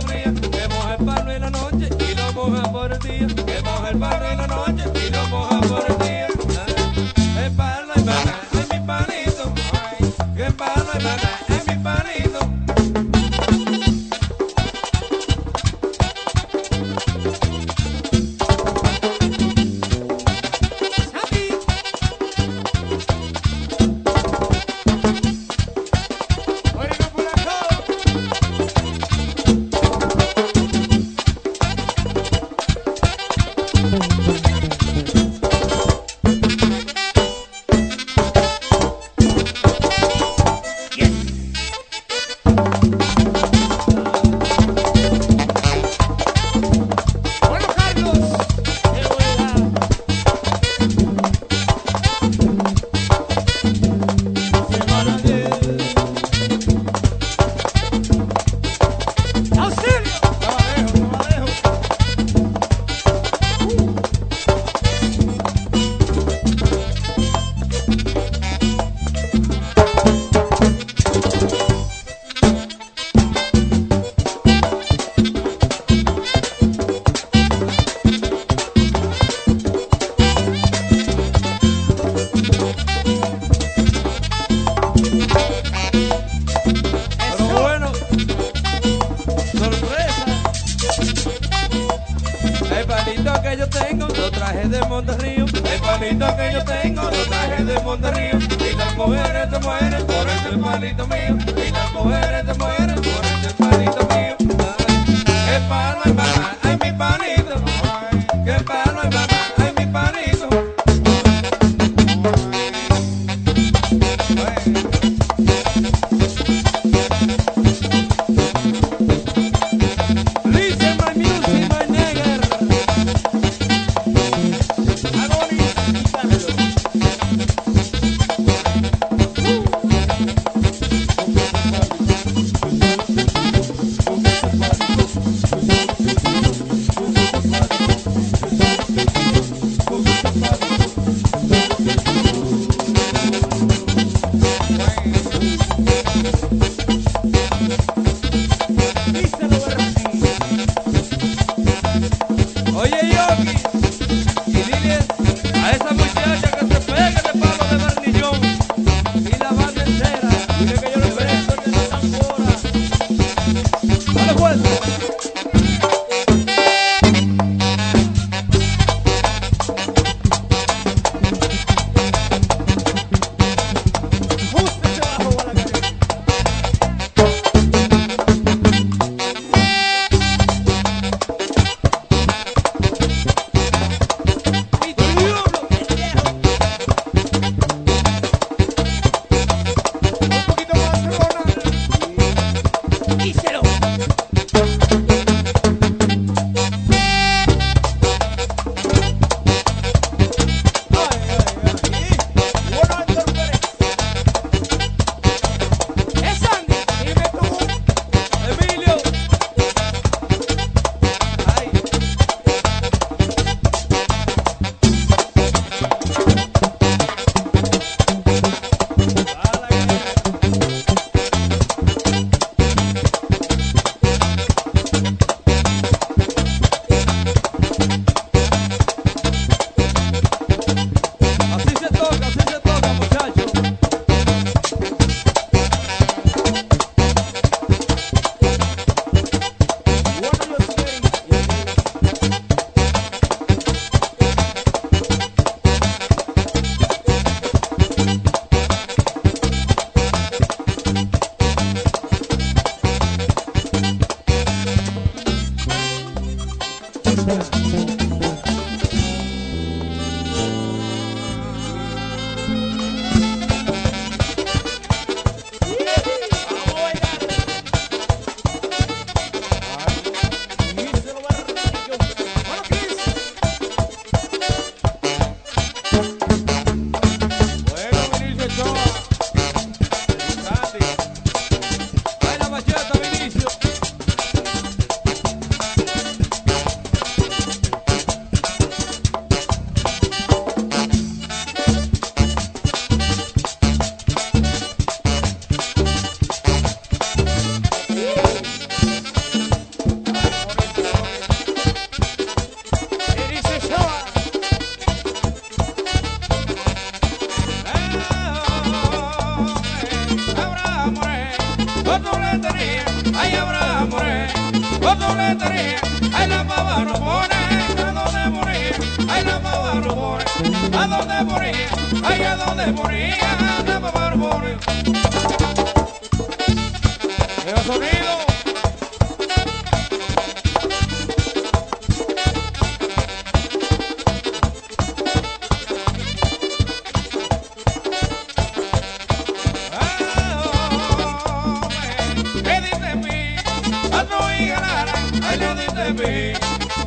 fría. Que moja el palo en la noche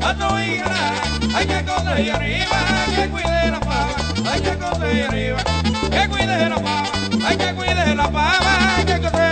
a tu hija, hay que esconder ahí arriba, que cuide la pava, hay que esconder ahí arriba, que cuide la pava, hay que cuide la pava, hay que esconder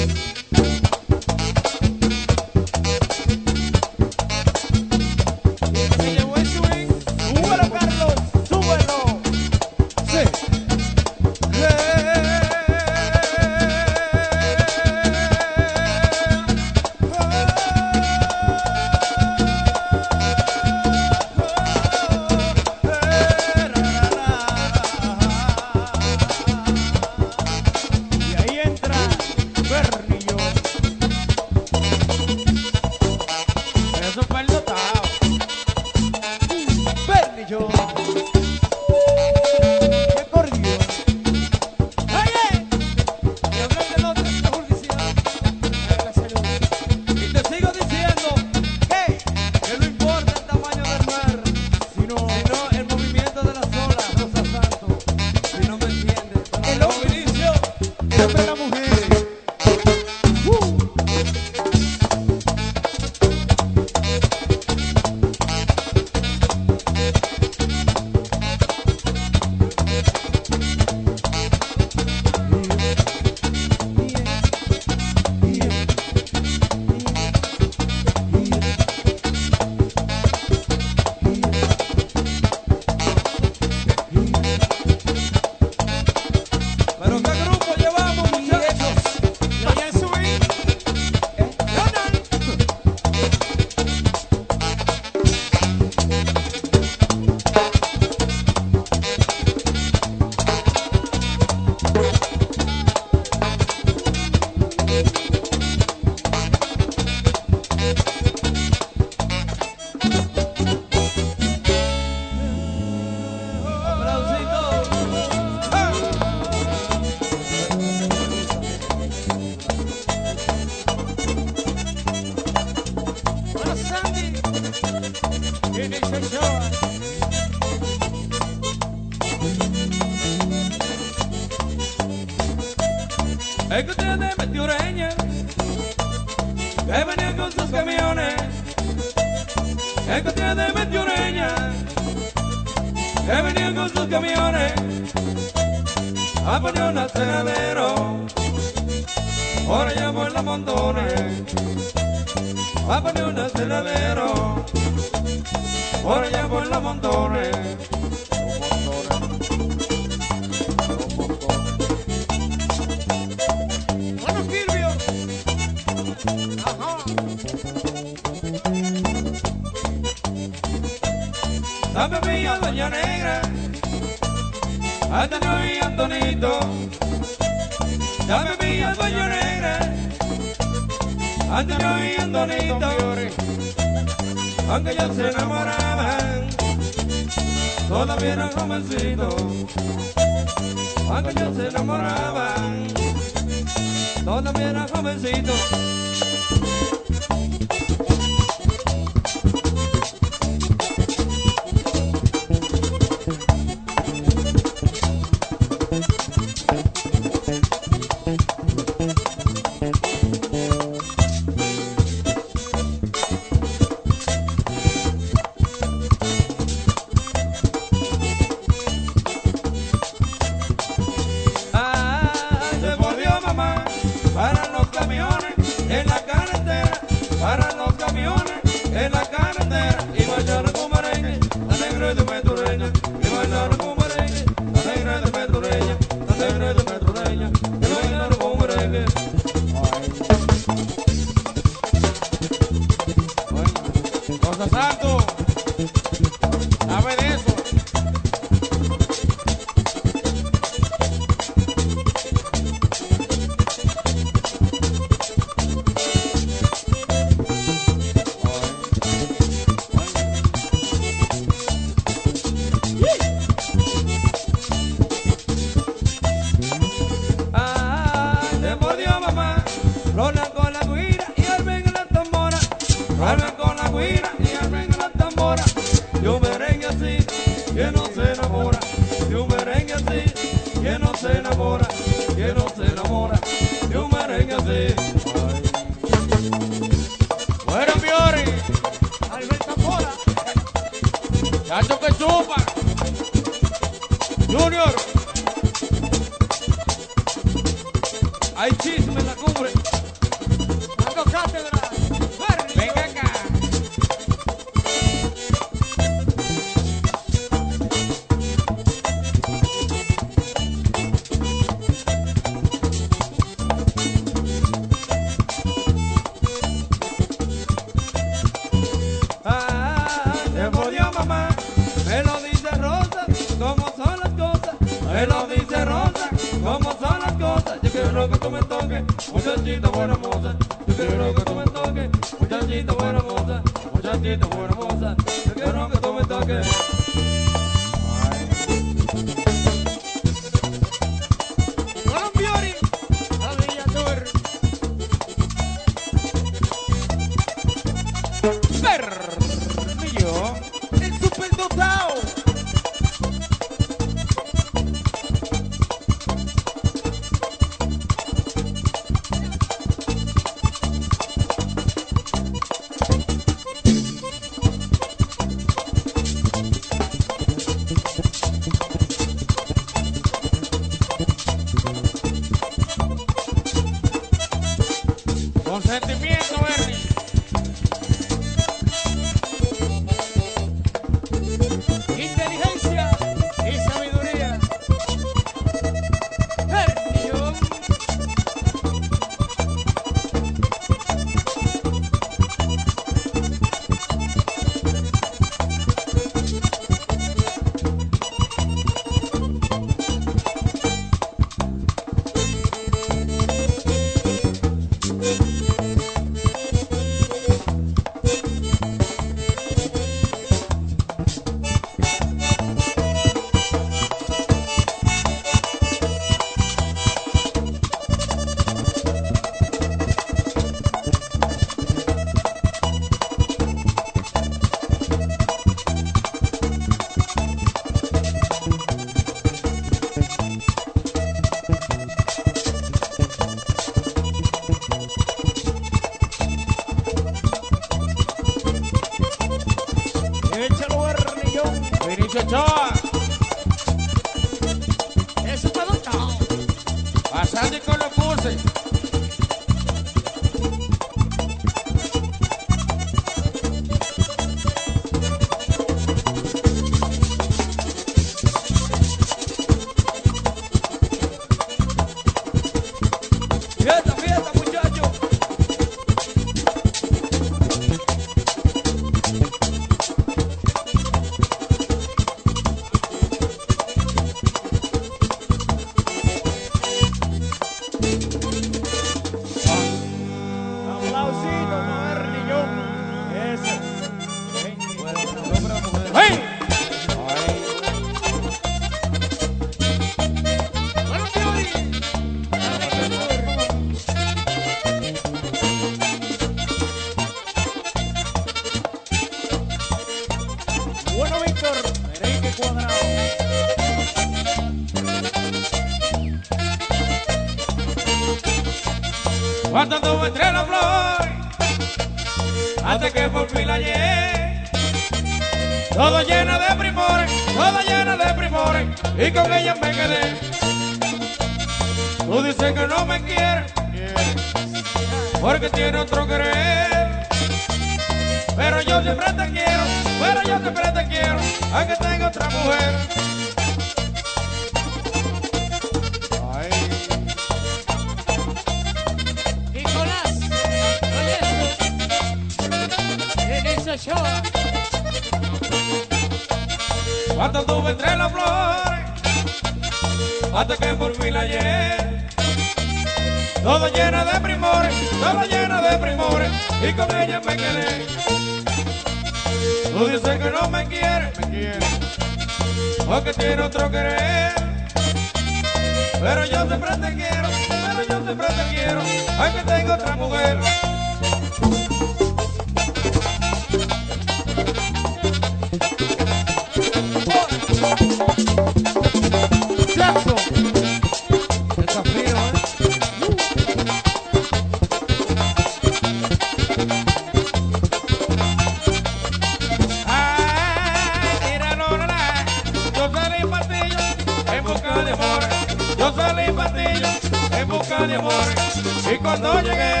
Y cuando llegué,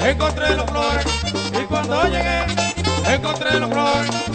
encontré los flores. Y cuando llegué, encontré los flores.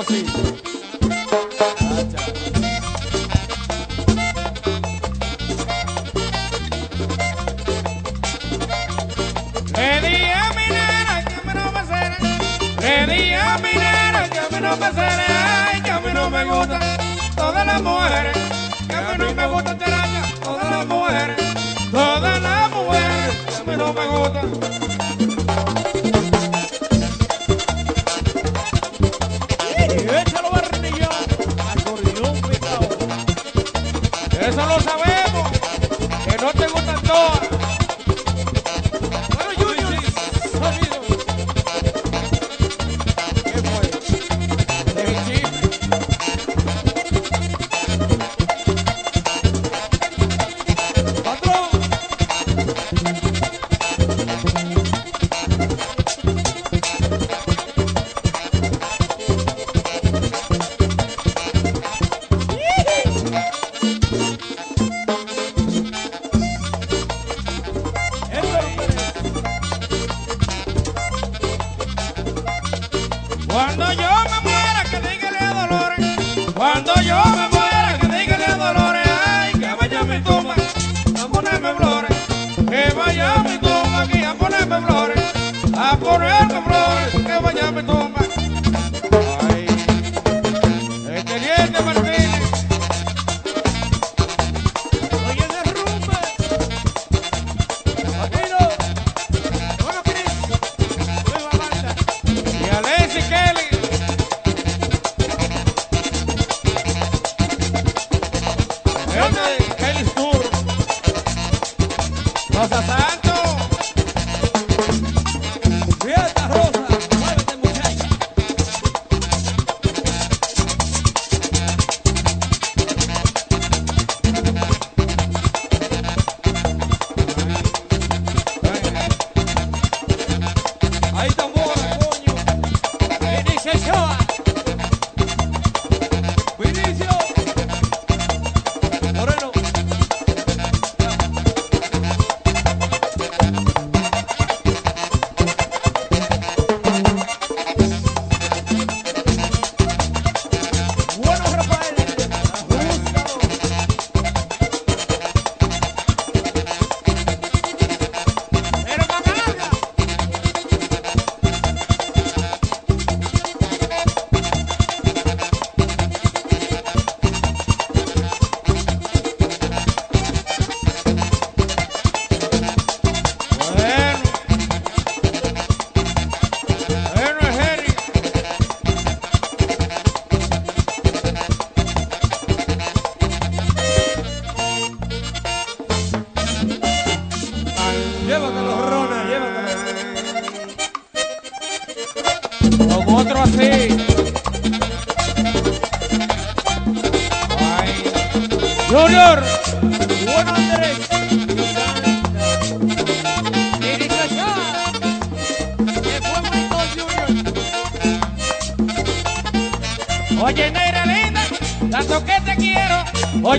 Oh, sí.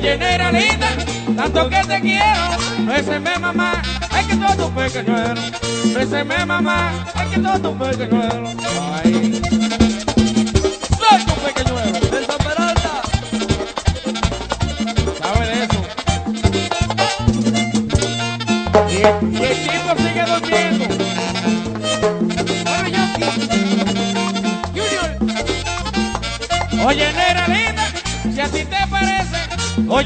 generalita, tanto que te quiero. Béseme mamá, hay que todo tu pequeñuelo. Béseme mamá, hay que todo tu pequeñuelo.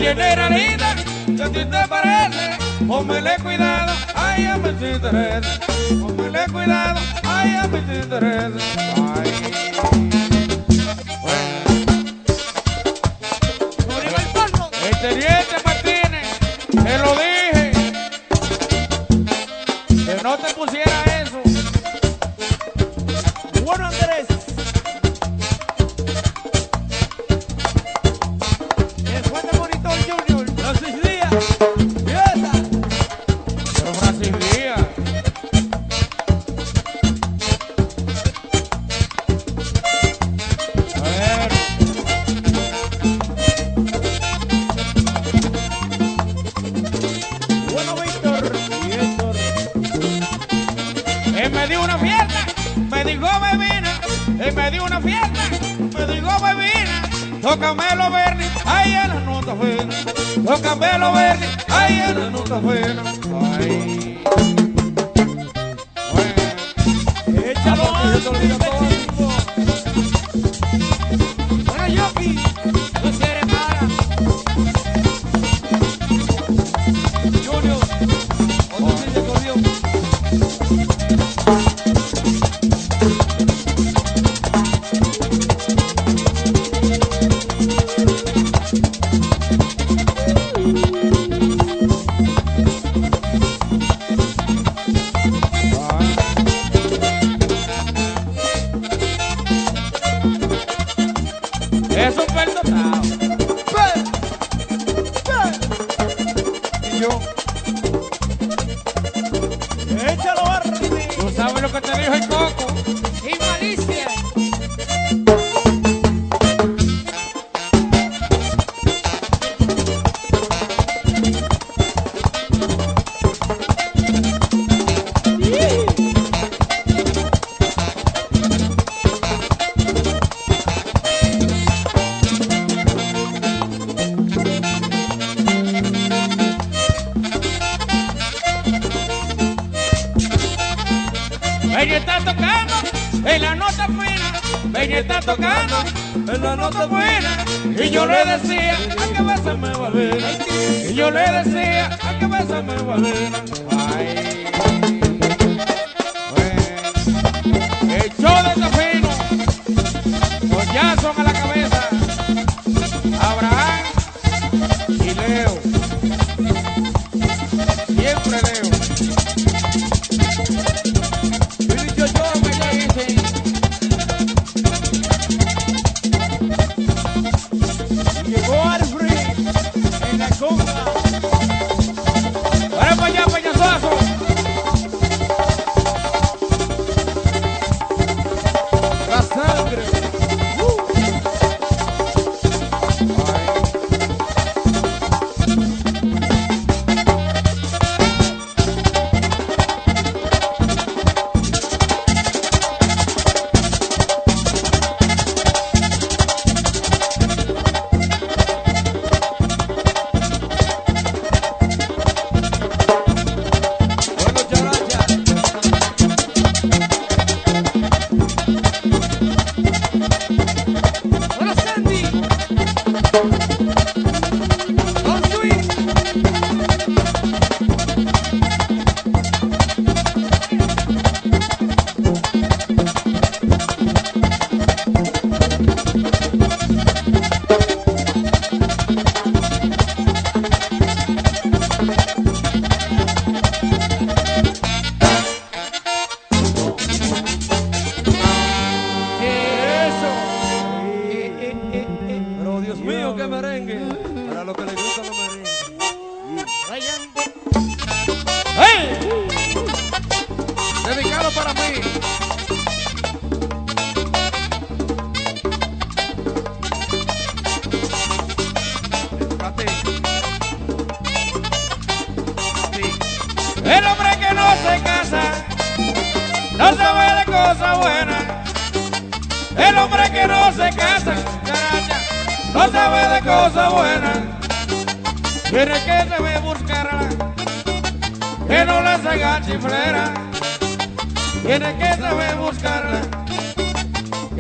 tiene ranita, a ti te parece, póngale cuidado, ay, a mi Teresa, póngale cuidado, ay, a mi Teresa, ay.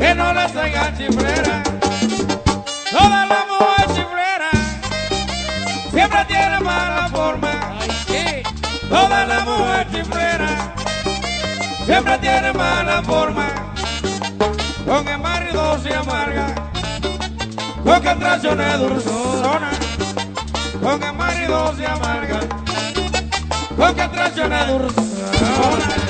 que no le traigan chiflera. Toda la mujer chiflera siempre tiene mala forma. Toda la mujer chiflera siempre tiene mala forma. Con embargo se amarga, con que traiciones dulzona. Con el marido se amarga, con que traiciones dulzona.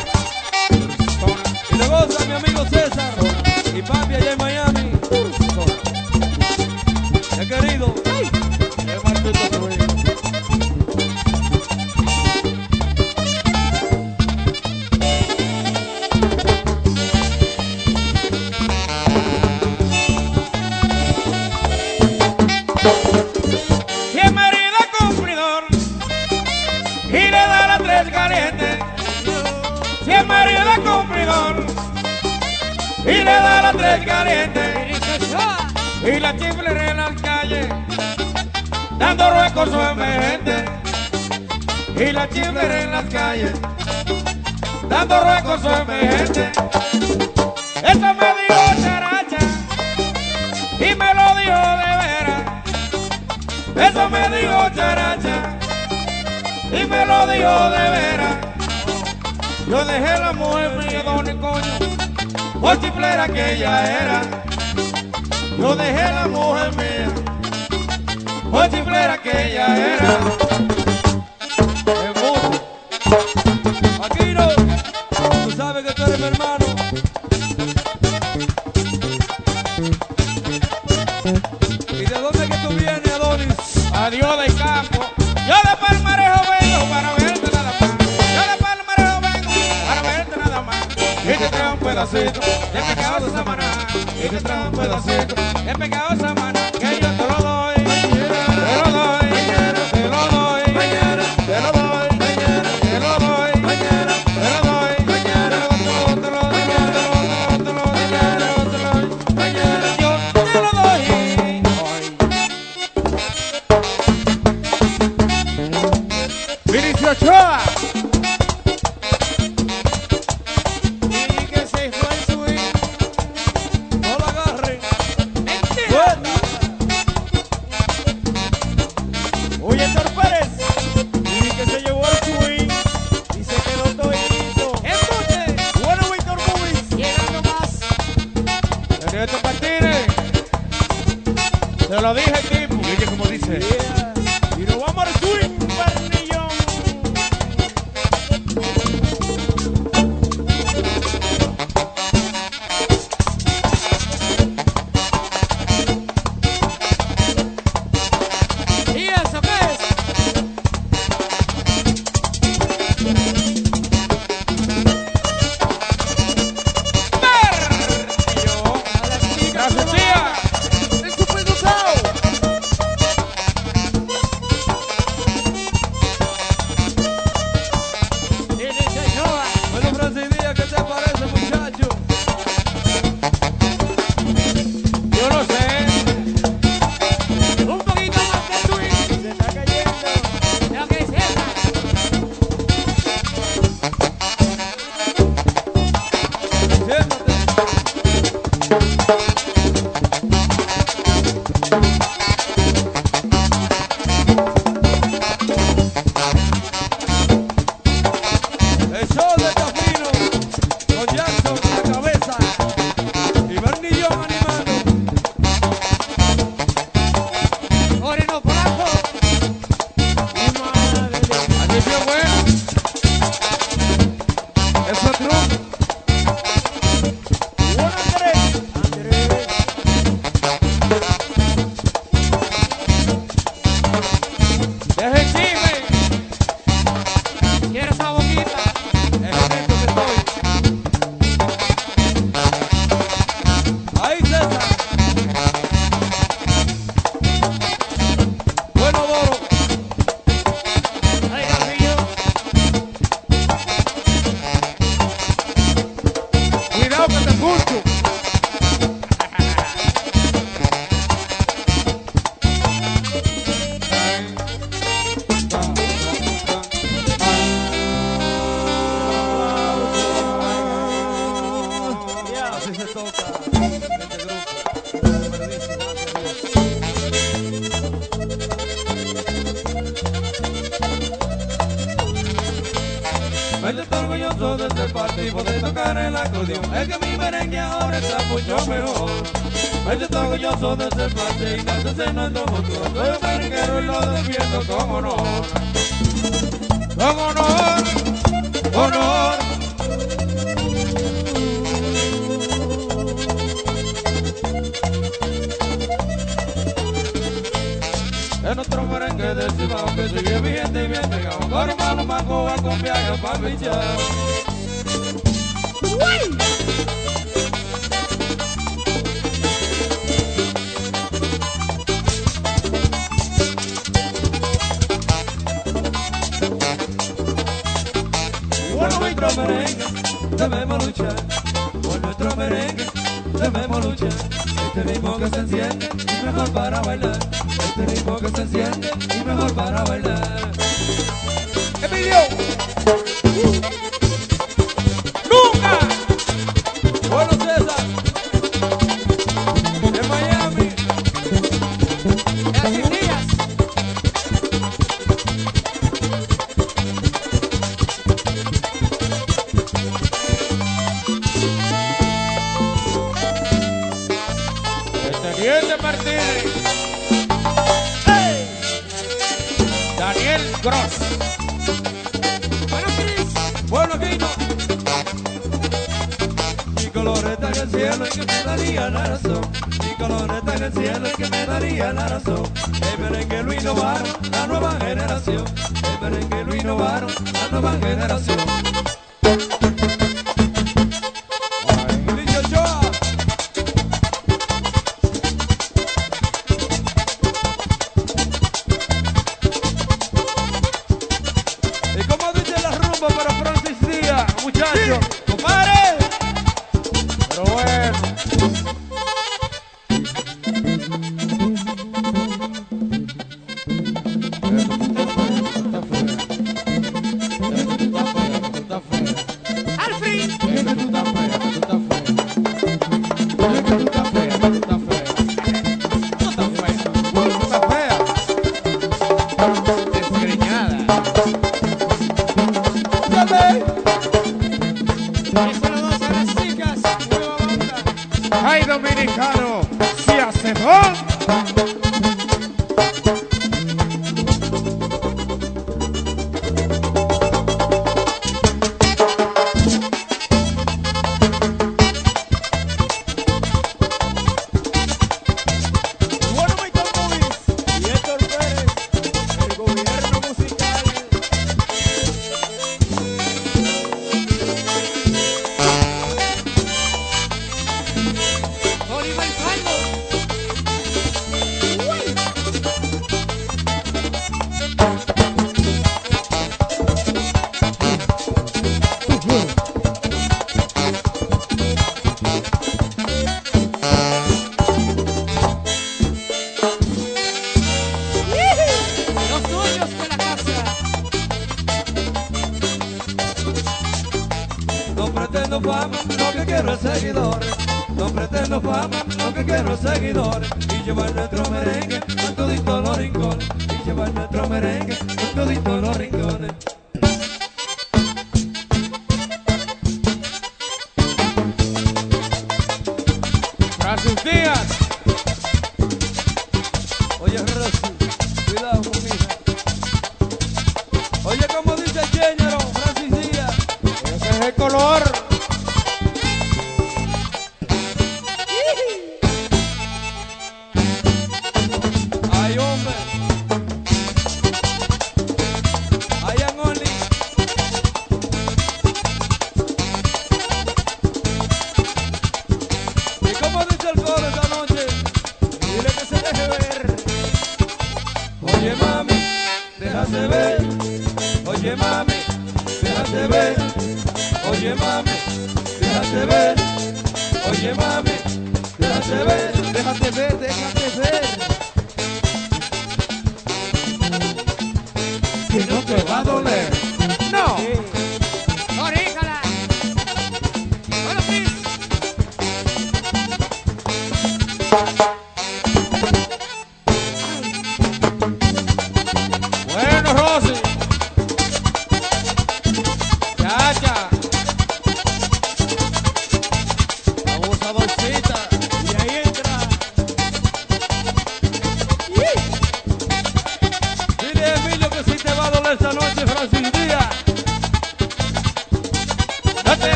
y la fiebre en las calles, dando recursos emergentes. Esto me dijo characha y me lo dijo de veras. Eso me dijo characha y me lo dijo de veras. Yo dejé la mujer fría y coño, por chiflera que ella era. Yo dejé la mujer mía, por chiflera que ella era. debemos luchar por nuestro merengue, debemos luchar. Este ritmo que se enciende es mejor para bailar. Este ritmo que se enciende es mejor para bailar. Emilio.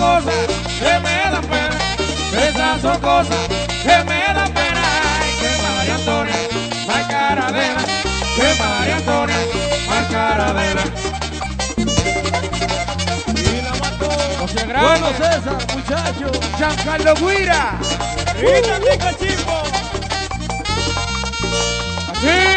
cosas que me dan pena, esas son cosas que me dan pena. Ay, que María Antonia, más caradela, que María Antonia, más caradela. Bueno, César, muchachos, Giancarlo Guira. Y también cachimbo. Así.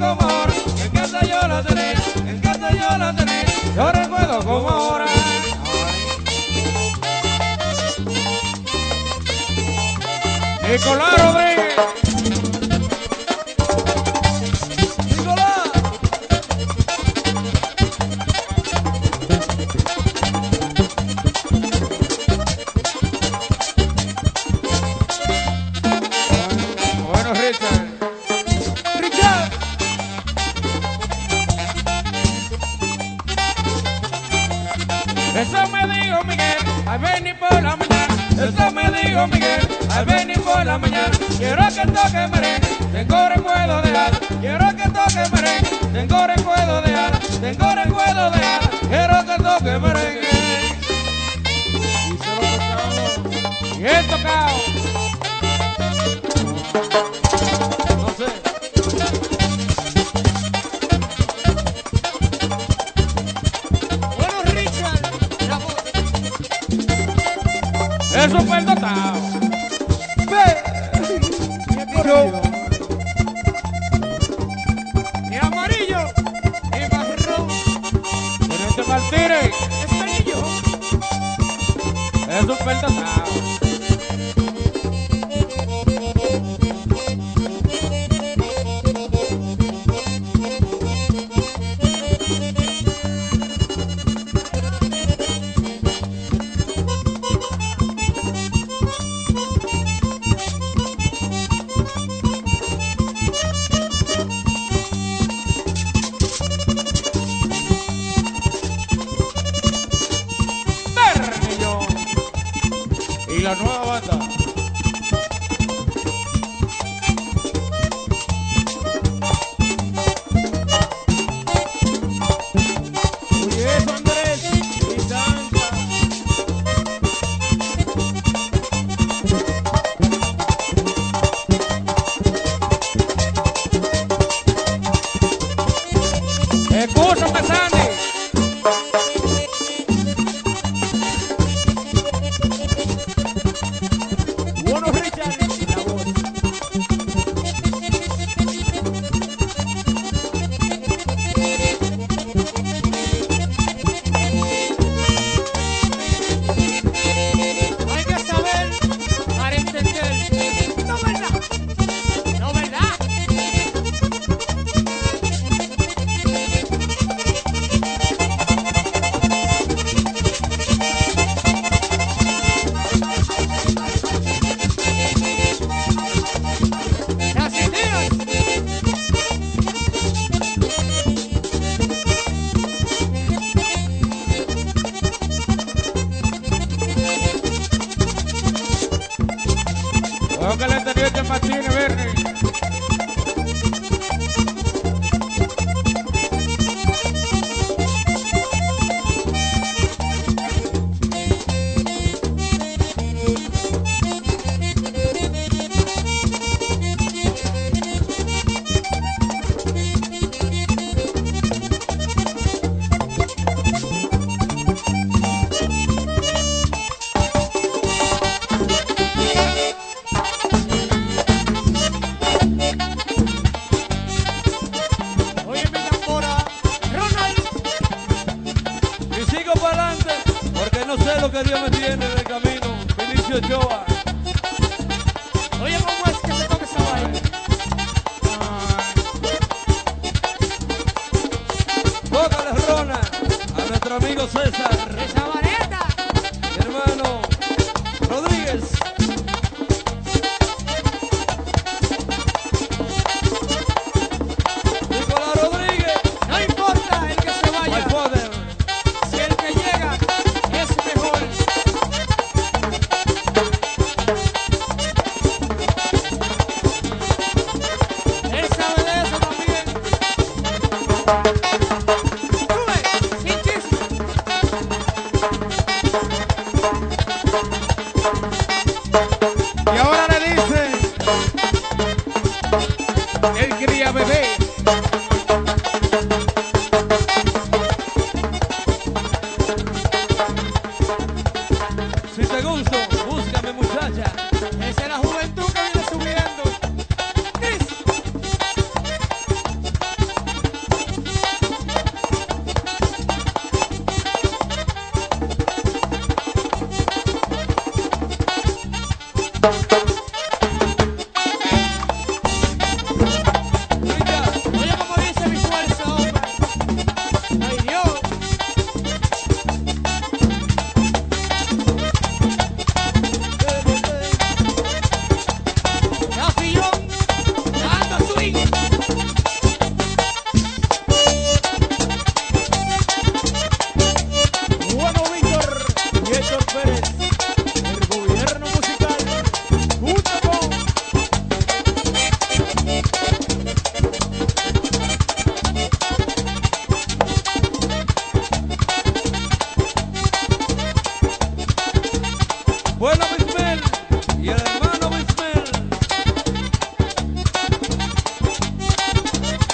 amor, me encanta yo la tener, me encanta yo la tener, yo recuerdo como ahora. Nicolás Rodríguez.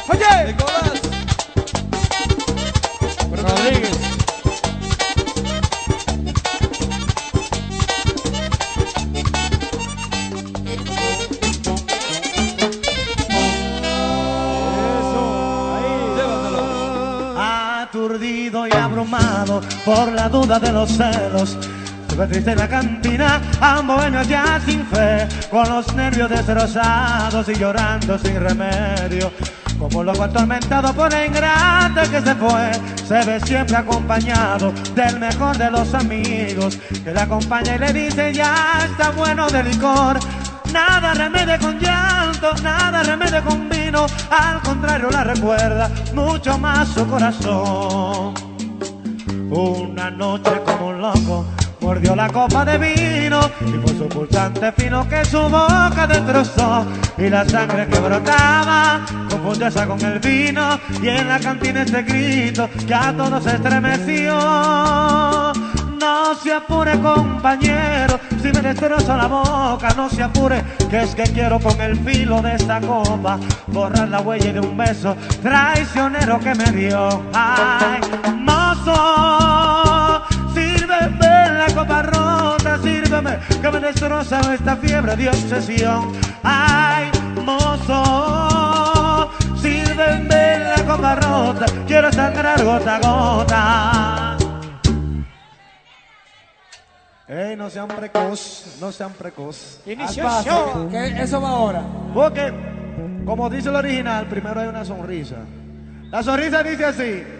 Oye. Nicolás. Rodríguez. y abrumado por la duda de los celos. Se triste en la cantina, ambos ya sin fe, con los nervios destrozados y llorando sin remedio. Como loco atormentado por el ingrata que se fue, se ve siempre acompañado del mejor de los amigos, que le acompaña y le dice ya está bueno de licor. Nada remedia con llanto, nada remedia con vino, al contrario la recuerda mucho más su corazón. Una noche como un loco mordió la copa de vino y por su pulsante fino que su boca destrozó y la sangre que brotaba esa con el vino y en la cantina ese grito que a todos estremeció. No se apure compañero, si me destrozo la boca, no se apure, que es que quiero con el filo de esta copa borrar la huella de un beso traicionero que me dio. Ay, mozo, sírveme la copa rota, sírveme, que me destroza esta fiebre de obsesión. Ay, mozo, sírveme la copa rota, quiero sangrar gota a gota. Ey, no sean precoz, no sean precoz. Que eso va ahora. Porque, como dice el original, primero hay una sonrisa. La sonrisa dice así.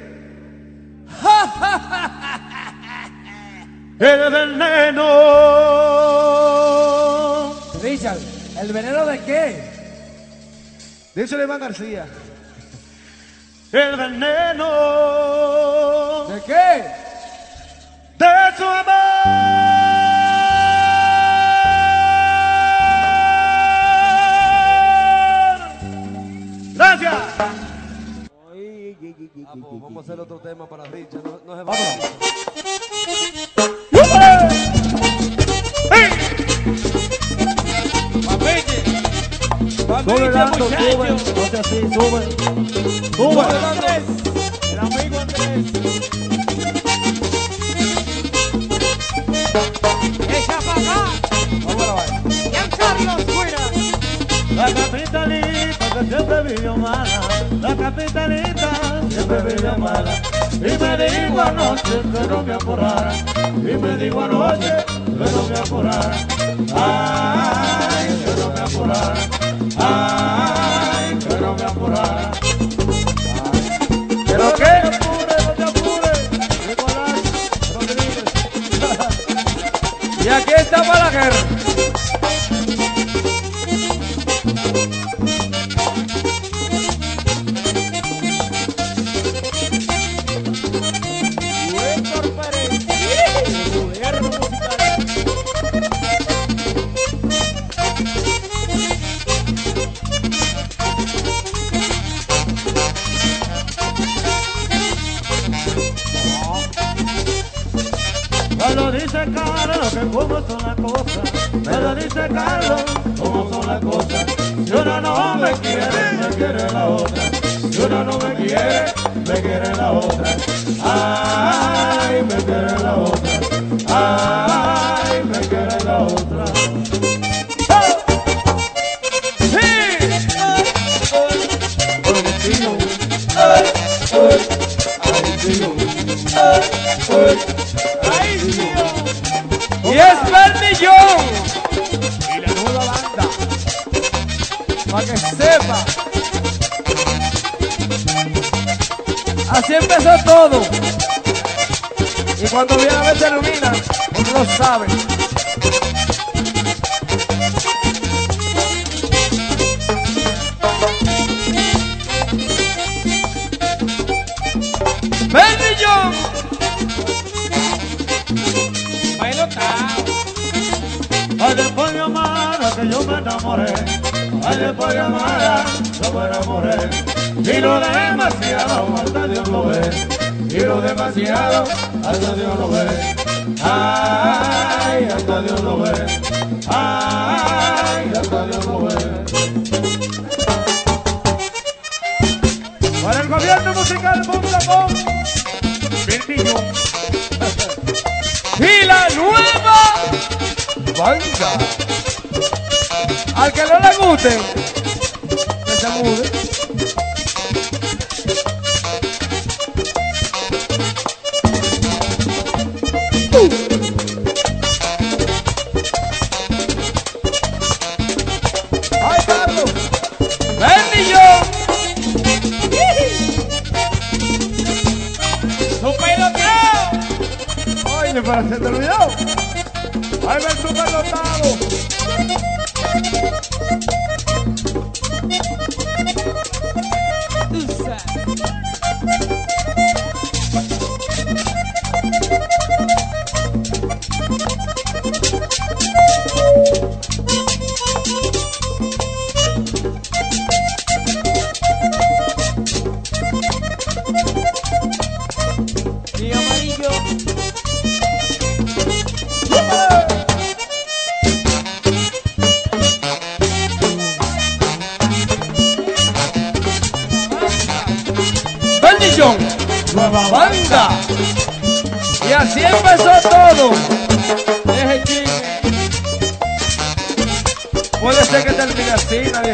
El veneno. Richard, ¿el veneno de qué? Dice Iván García. El veneno ¿De qué? de su amor. Gracias. Vamos a hacer otro tema para Richard. No, no se va Sube, Lando, sube. No así, sube. Sube. Andrés. El amigo Andrés. Echa para acá. Vamos a la vaina. Giancarlo Cuira. La capitalita que siempre vivió mala, la capitalita siempre vivió mala. Y me digo anoche que no me apurara, y me digo anoche que no me apurara. Ay, que no me apurara, ay,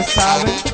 Sabes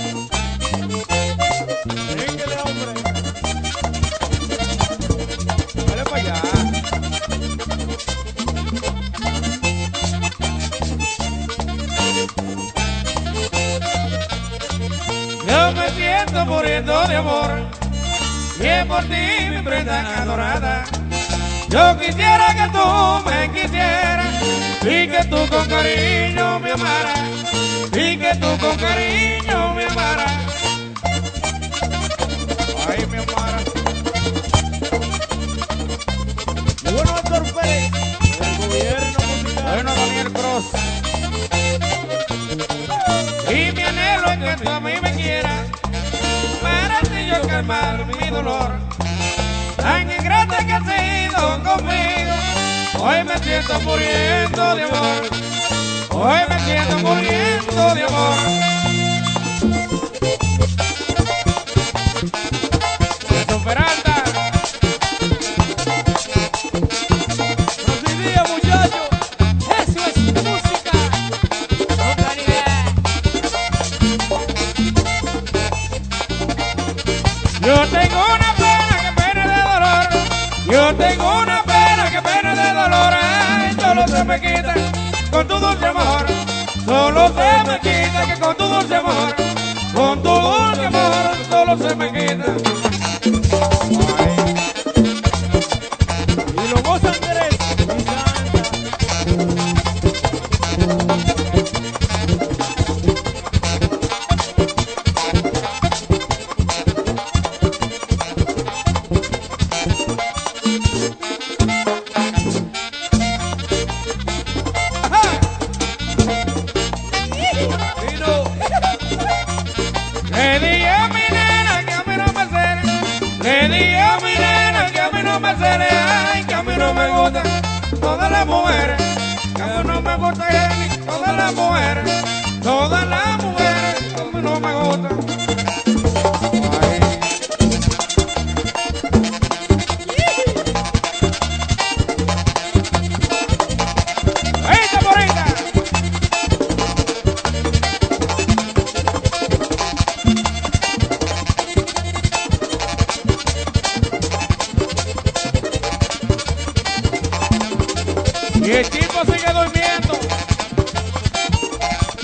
por ti, mi prenda adorada. Yo quisiera que tú me quisieras y que tú con cariño me amaras y que tú con cariño me amaras. mi dolor. Tan ingrata que has sido conmigo, hoy me siento muriendo de amor. Hoy me siento muriendo de amor.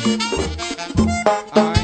I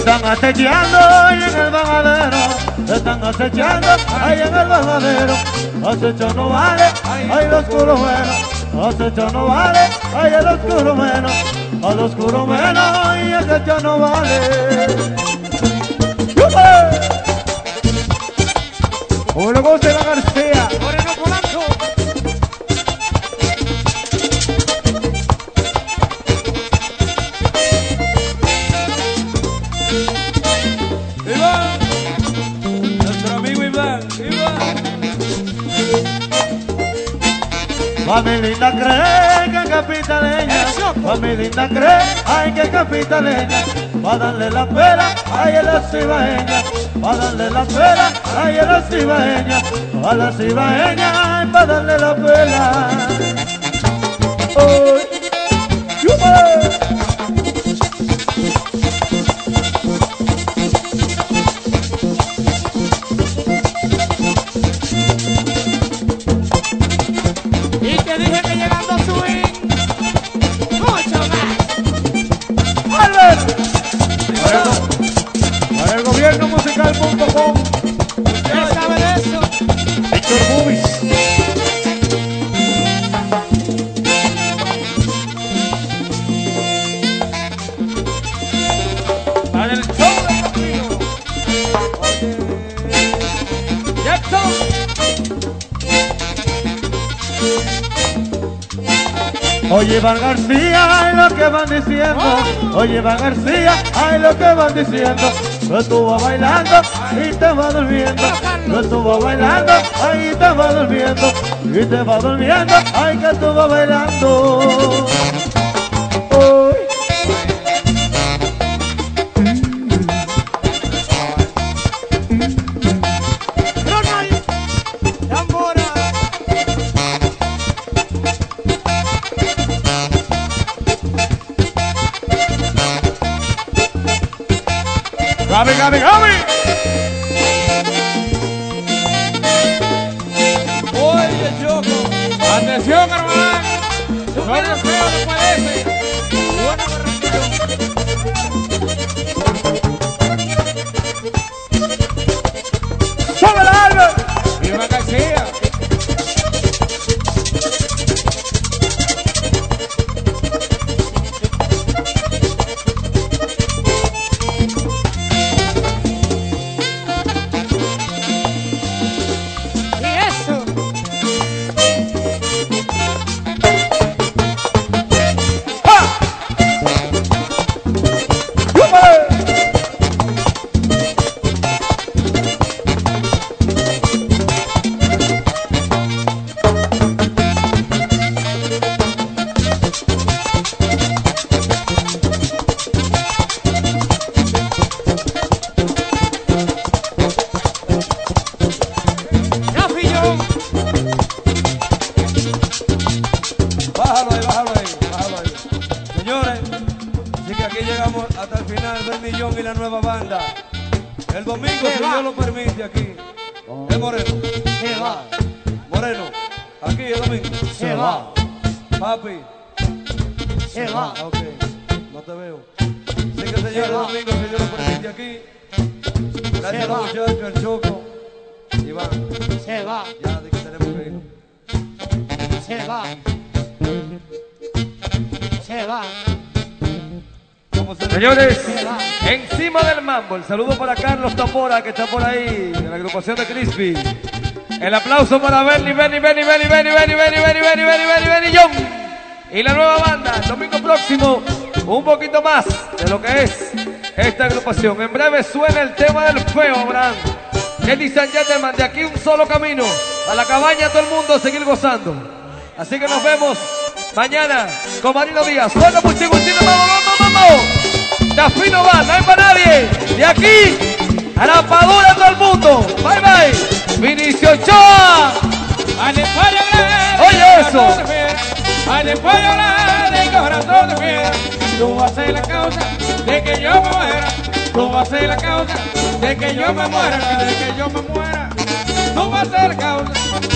están acechando ahí en el bajadero, están acechando ahí en el bajadero. Acecho no vale, ahí el oscuro menos, acecho no vale, ahí el oscuro menos, al oscuro menos y acecho no vale. ¡Yupe! Como lo la García. Pa' mi linda cree que capitaleña, pa' mi linda cree, ay que capitaleña, pa' darle la pera, ay a la cibaeña, pa' darle la pera, ay a la cibaeña, a la cibaeña, ay pa' darle la pera. Ay, Oye, Iván García, ay lo que van diciendo. Oye, Iván García, ay lo que van diciendo. Tú estuvo bailando y te va durmiendo. Tú estuvo bailando, ay te va durmiendo. Y te va durmiendo, ay que estuvo bailando. Ay. El saludo para Carlos Tambora que está por ahí, de la agrupación de Crispy. El aplauso para Benny, Benny, Benny, Benny, Benny, Benny, Benny, Benny, Benny, Benny, Benny, John. Y la nueva banda, el domingo próximo, un poquito más de lo que es esta agrupación. En breve suena el tema del feo, Abraham. Ladies and gentlemen, de aquí un solo camino. A la cabaña todo el mundo a seguir gozando. Así que nos vemos mañana con Marino Díaz. Bueno, pues chicos, vamos, vamos, vamos. De afino va, no hay para nadie. De aquí a la padura todo el mundo. Bye bye. Vinicio Ochoa. Oye, eso. de. Al espacio grande, corazón de fiera. Tú vas a ser la causa de que yo me muera. Tú vas a ser la causa de que yo me muera. De que yo me muera. Tú vas a ser la causa.